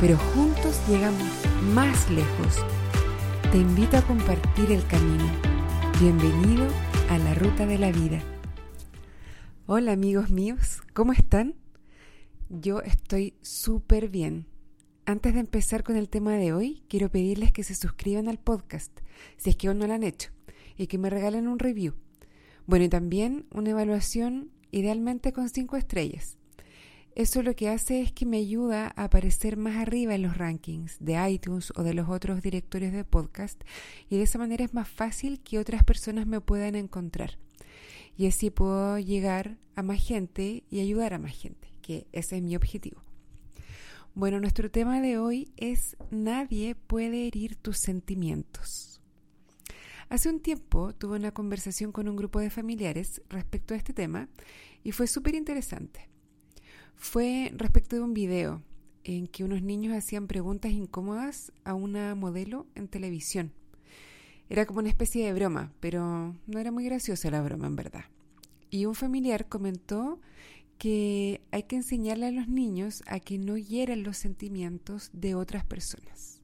pero juntos llegamos más lejos. Te invito a compartir el camino. Bienvenido a la ruta de la vida. Hola amigos míos, ¿cómo están? Yo estoy súper bien. Antes de empezar con el tema de hoy, quiero pedirles que se suscriban al podcast, si es que aún no lo han hecho, y que me regalen un review. Bueno, y también una evaluación idealmente con 5 estrellas. Eso lo que hace es que me ayuda a aparecer más arriba en los rankings de iTunes o de los otros directorios de podcast y de esa manera es más fácil que otras personas me puedan encontrar. Y así puedo llegar a más gente y ayudar a más gente, que ese es mi objetivo. Bueno, nuestro tema de hoy es nadie puede herir tus sentimientos. Hace un tiempo tuve una conversación con un grupo de familiares respecto a este tema y fue súper interesante. Fue respecto de un video en que unos niños hacían preguntas incómodas a una modelo en televisión. Era como una especie de broma, pero no era muy graciosa la broma en verdad. Y un familiar comentó que hay que enseñarle a los niños a que no hieran los sentimientos de otras personas.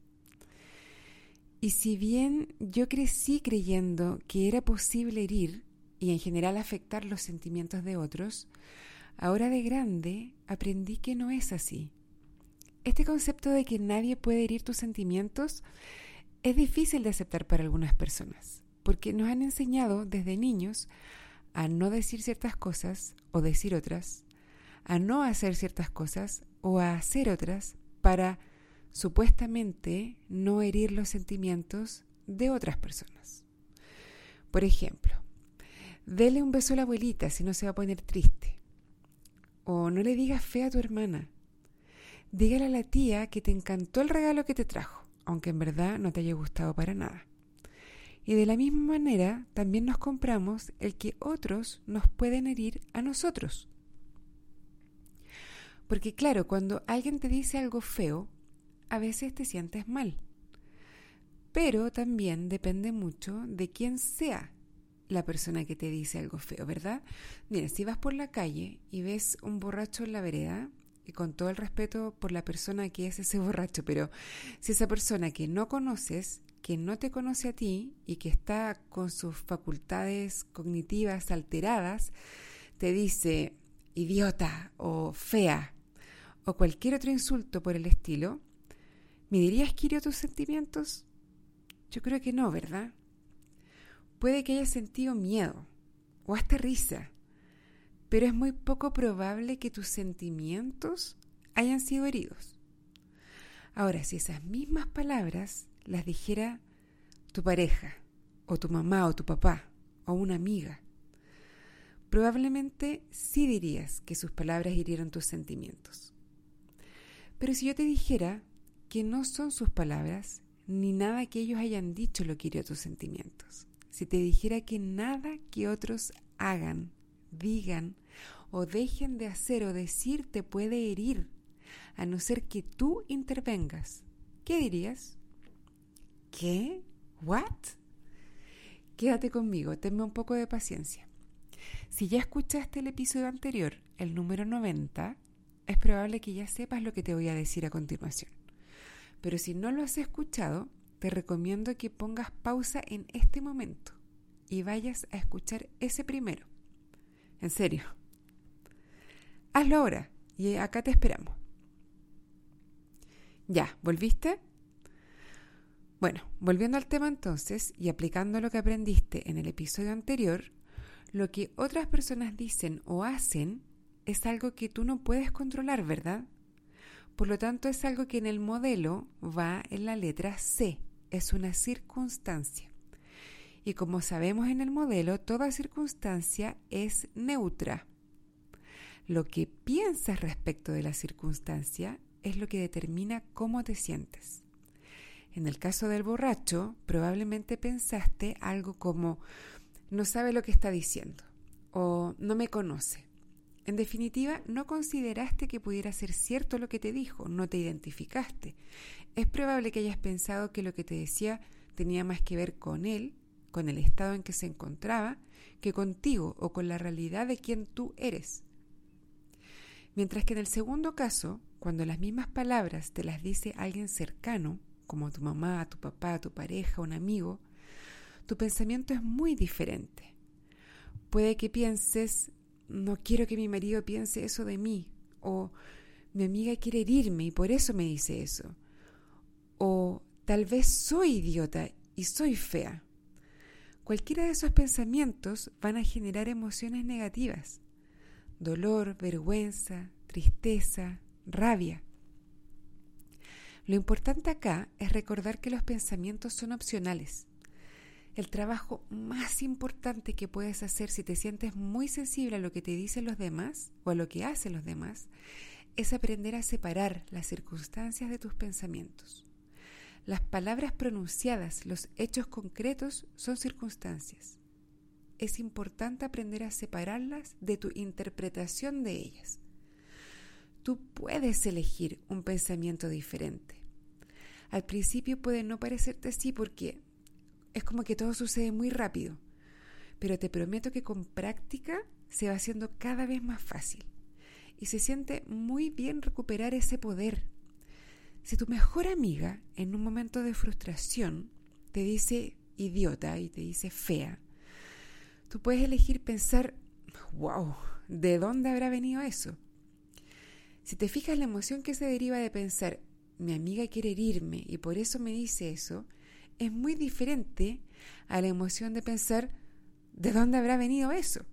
Y si bien yo crecí creyendo que era posible herir y en general afectar los sentimientos de otros, ahora de grande aprendí que no es así. Este concepto de que nadie puede herir tus sentimientos es difícil de aceptar para algunas personas, porque nos han enseñado desde niños a no decir ciertas cosas o decir otras, a no hacer ciertas cosas o a hacer otras para supuestamente no herir los sentimientos de otras personas. Por ejemplo, dele un beso a la abuelita si no se va a poner triste. O no le digas fe a tu hermana. Dígale a la tía que te encantó el regalo que te trajo, aunque en verdad no te haya gustado para nada. Y de la misma manera también nos compramos el que otros nos pueden herir a nosotros. Porque claro, cuando alguien te dice algo feo, a veces te sientes mal. Pero también depende mucho de quién sea la persona que te dice algo feo, ¿verdad? Mira, si vas por la calle y ves un borracho en la vereda, y con todo el respeto por la persona que es ese borracho, pero si esa persona que no conoces, que no te conoce a ti y que está con sus facultades cognitivas alteradas, te dice idiota o fea o cualquier otro insulto por el estilo, ¿me dirías que hirió tus sentimientos? Yo creo que no, ¿verdad? Puede que hayas sentido miedo o hasta risa, pero es muy poco probable que tus sentimientos hayan sido heridos. Ahora, si esas mismas palabras las dijera tu pareja, o tu mamá, o tu papá, o una amiga, probablemente sí dirías que sus palabras hirieron tus sentimientos. Pero si yo te dijera que no son sus palabras, ni nada que ellos hayan dicho lo que hirió tus sentimientos, si te dijera que nada que otros hagan, digan o dejen de hacer o decir te puede herir, a no ser que tú intervengas, ¿qué dirías? ¿Qué? ¿What? Quédate conmigo, tenme un poco de paciencia. Si ya escuchaste el episodio anterior, el número 90, es probable que ya sepas lo que te voy a decir a continuación. Pero si no lo has escuchado, te recomiendo que pongas pausa en este momento y vayas a escuchar ese primero. En serio. Hazlo ahora y acá te esperamos. Ya, ¿volviste? Bueno, volviendo al tema entonces y aplicando lo que aprendiste en el episodio anterior, lo que otras personas dicen o hacen es algo que tú no puedes controlar, ¿verdad? Por lo tanto, es algo que en el modelo va en la letra C, es una circunstancia. Y como sabemos en el modelo, toda circunstancia es neutra. Lo que piensas respecto de la circunstancia es lo que determina cómo te sientes. En el caso del borracho, probablemente pensaste algo como no sabe lo que está diciendo o no me conoce. En definitiva, no consideraste que pudiera ser cierto lo que te dijo, no te identificaste. Es probable que hayas pensado que lo que te decía tenía más que ver con él, con el estado en que se encontraba, que contigo o con la realidad de quien tú eres. Mientras que en el segundo caso, cuando las mismas palabras te las dice alguien cercano, como tu mamá, tu papá, tu pareja, un amigo, tu pensamiento es muy diferente. Puede que pienses, no quiero que mi marido piense eso de mí, o mi amiga quiere herirme y por eso me dice eso, tal vez soy idiota y soy fea. Cualquiera de esos pensamientos van a generar emociones negativas, dolor, vergüenza, tristeza, rabia. Lo importante acá es recordar que los pensamientos son opcionales. El trabajo más importante que puedes hacer si te sientes muy sensible a lo que te dicen los demás o a lo que hacen los demás es aprender a separar las circunstancias de tus pensamientos. Las palabras pronunciadas, los hechos concretos son circunstancias. Es importante aprender a separarlas de tu interpretación de ellas tú puedes elegir un pensamiento diferente. Al principio puede no parecerte así porque es como que todo sucede muy rápido, pero te prometo que con práctica se va haciendo cada vez más fácil y se siente muy bien recuperar ese poder. Si tu mejor amiga en un momento de frustración te dice idiota y te dice fea, tú puedes elegir pensar, wow, ¿de dónde habrá venido eso? Si te fijas la emoción que se deriva de pensar, mi amiga quiere herirme y por eso me dice eso, es muy diferente a la emoción de pensar, ¿de dónde habrá venido eso?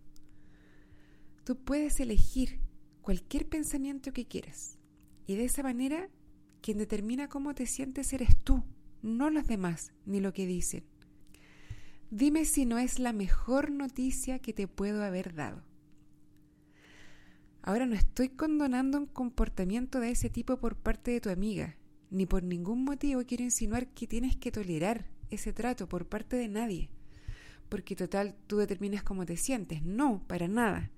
Tú puedes elegir cualquier pensamiento que quieras y de esa manera quien determina cómo te sientes eres tú, no los demás ni lo que dicen. Dime si no es la mejor noticia que te puedo haber dado. Ahora no estoy condonando un comportamiento de ese tipo por parte de tu amiga, ni por ningún motivo quiero insinuar que tienes que tolerar ese trato por parte de nadie, porque total tú determinas cómo te sientes, no, para nada.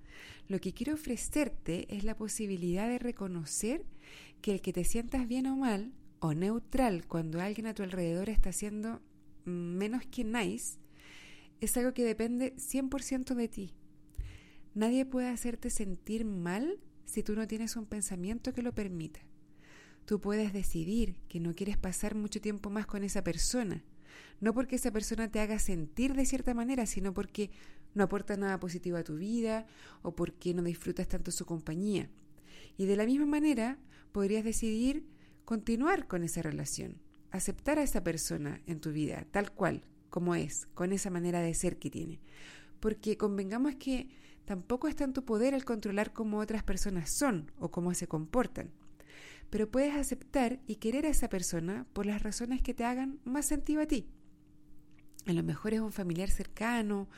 Lo que quiero ofrecerte es la posibilidad de reconocer que el que te sientas bien o mal, o neutral cuando alguien a tu alrededor está haciendo menos que nice, es algo que depende 100% de ti Nadie puede hacerte sentir mal si tú no tienes un pensamiento que lo permita. Tú puedes decidir que no quieres pasar mucho tiempo más con esa persona, no porque esa persona te haga sentir de cierta manera, sino porque no aporta nada positivo a tu vida o porque no disfrutas tanto su compañía. Y de la misma manera podrías decidir continuar con esa relación, aceptar a esa persona en tu vida tal cual, como es, con esa manera de ser que tiene. Porque convengamos que Tampoco está en tu poder el controlar cómo otras personas son o cómo se comportan. Pero puedes aceptar y querer a esa persona por las razones que te hagan más sentido a ti. A lo mejor es un familiar cercano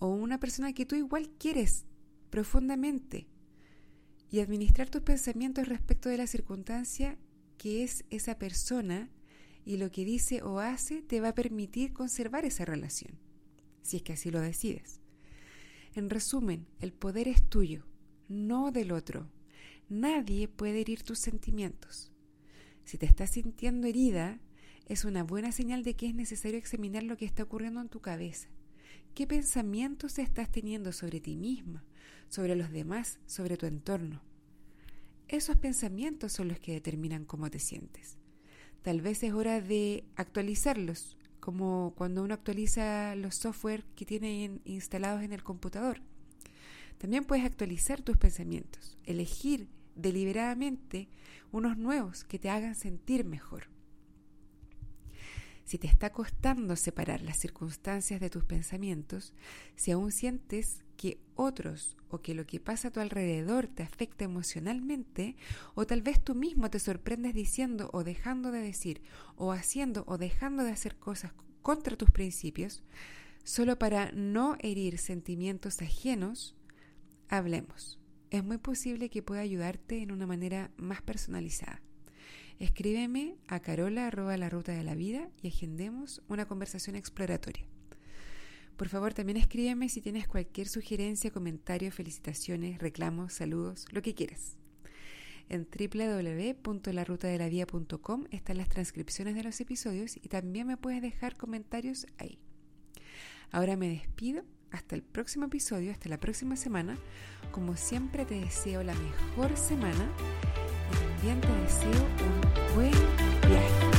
o una persona que tú igual quieres profundamente. Y administrar tus pensamientos respecto de la circunstancia que es esa persona y lo que dice o hace te va a permitir conservar esa relación, si es que así lo decides. En resumen, el poder es tuyo, no del otro. Nadie puede herir tus sentimientos. Si te estás sintiendo herida, es una buena señal de que es necesario examinar lo que está ocurriendo en tu cabeza. ¿Qué pensamientos estás teniendo sobre ti misma, sobre los demás, sobre tu entorno? Esos pensamientos son los que determinan cómo te sientes. Tal vez es hora de actualizarlos como cuando uno actualiza los software que tiene instalados en el computador. También puedes actualizar tus pensamientos, elegir deliberadamente unos nuevos que te hagan sentir mejor. Si te está costando separar las circunstancias de tus pensamientos, si aún sientes que otros o que lo que pasa a tu alrededor te afecta emocionalmente, o tal vez tú mismo te sorprendes diciendo o dejando de decir, o haciendo o dejando de hacer cosas contra tus principios, solo para no herir sentimientos ajenos, hablemos. Es muy posible que pueda ayudarte en una manera más personalizada. Escríbeme a carola arroba la ruta de la vida y agendemos una conversación exploratoria. Por favor, también escríbeme si tienes cualquier sugerencia, comentario, felicitaciones, reclamos, saludos, lo que quieras. En www.larutadelavía.com están las transcripciones de los episodios y también me puedes dejar comentarios ahí. Ahora me despido. Hasta el próximo episodio, hasta la próxima semana. Como siempre te deseo la mejor semana y también te deseo un buen viaje.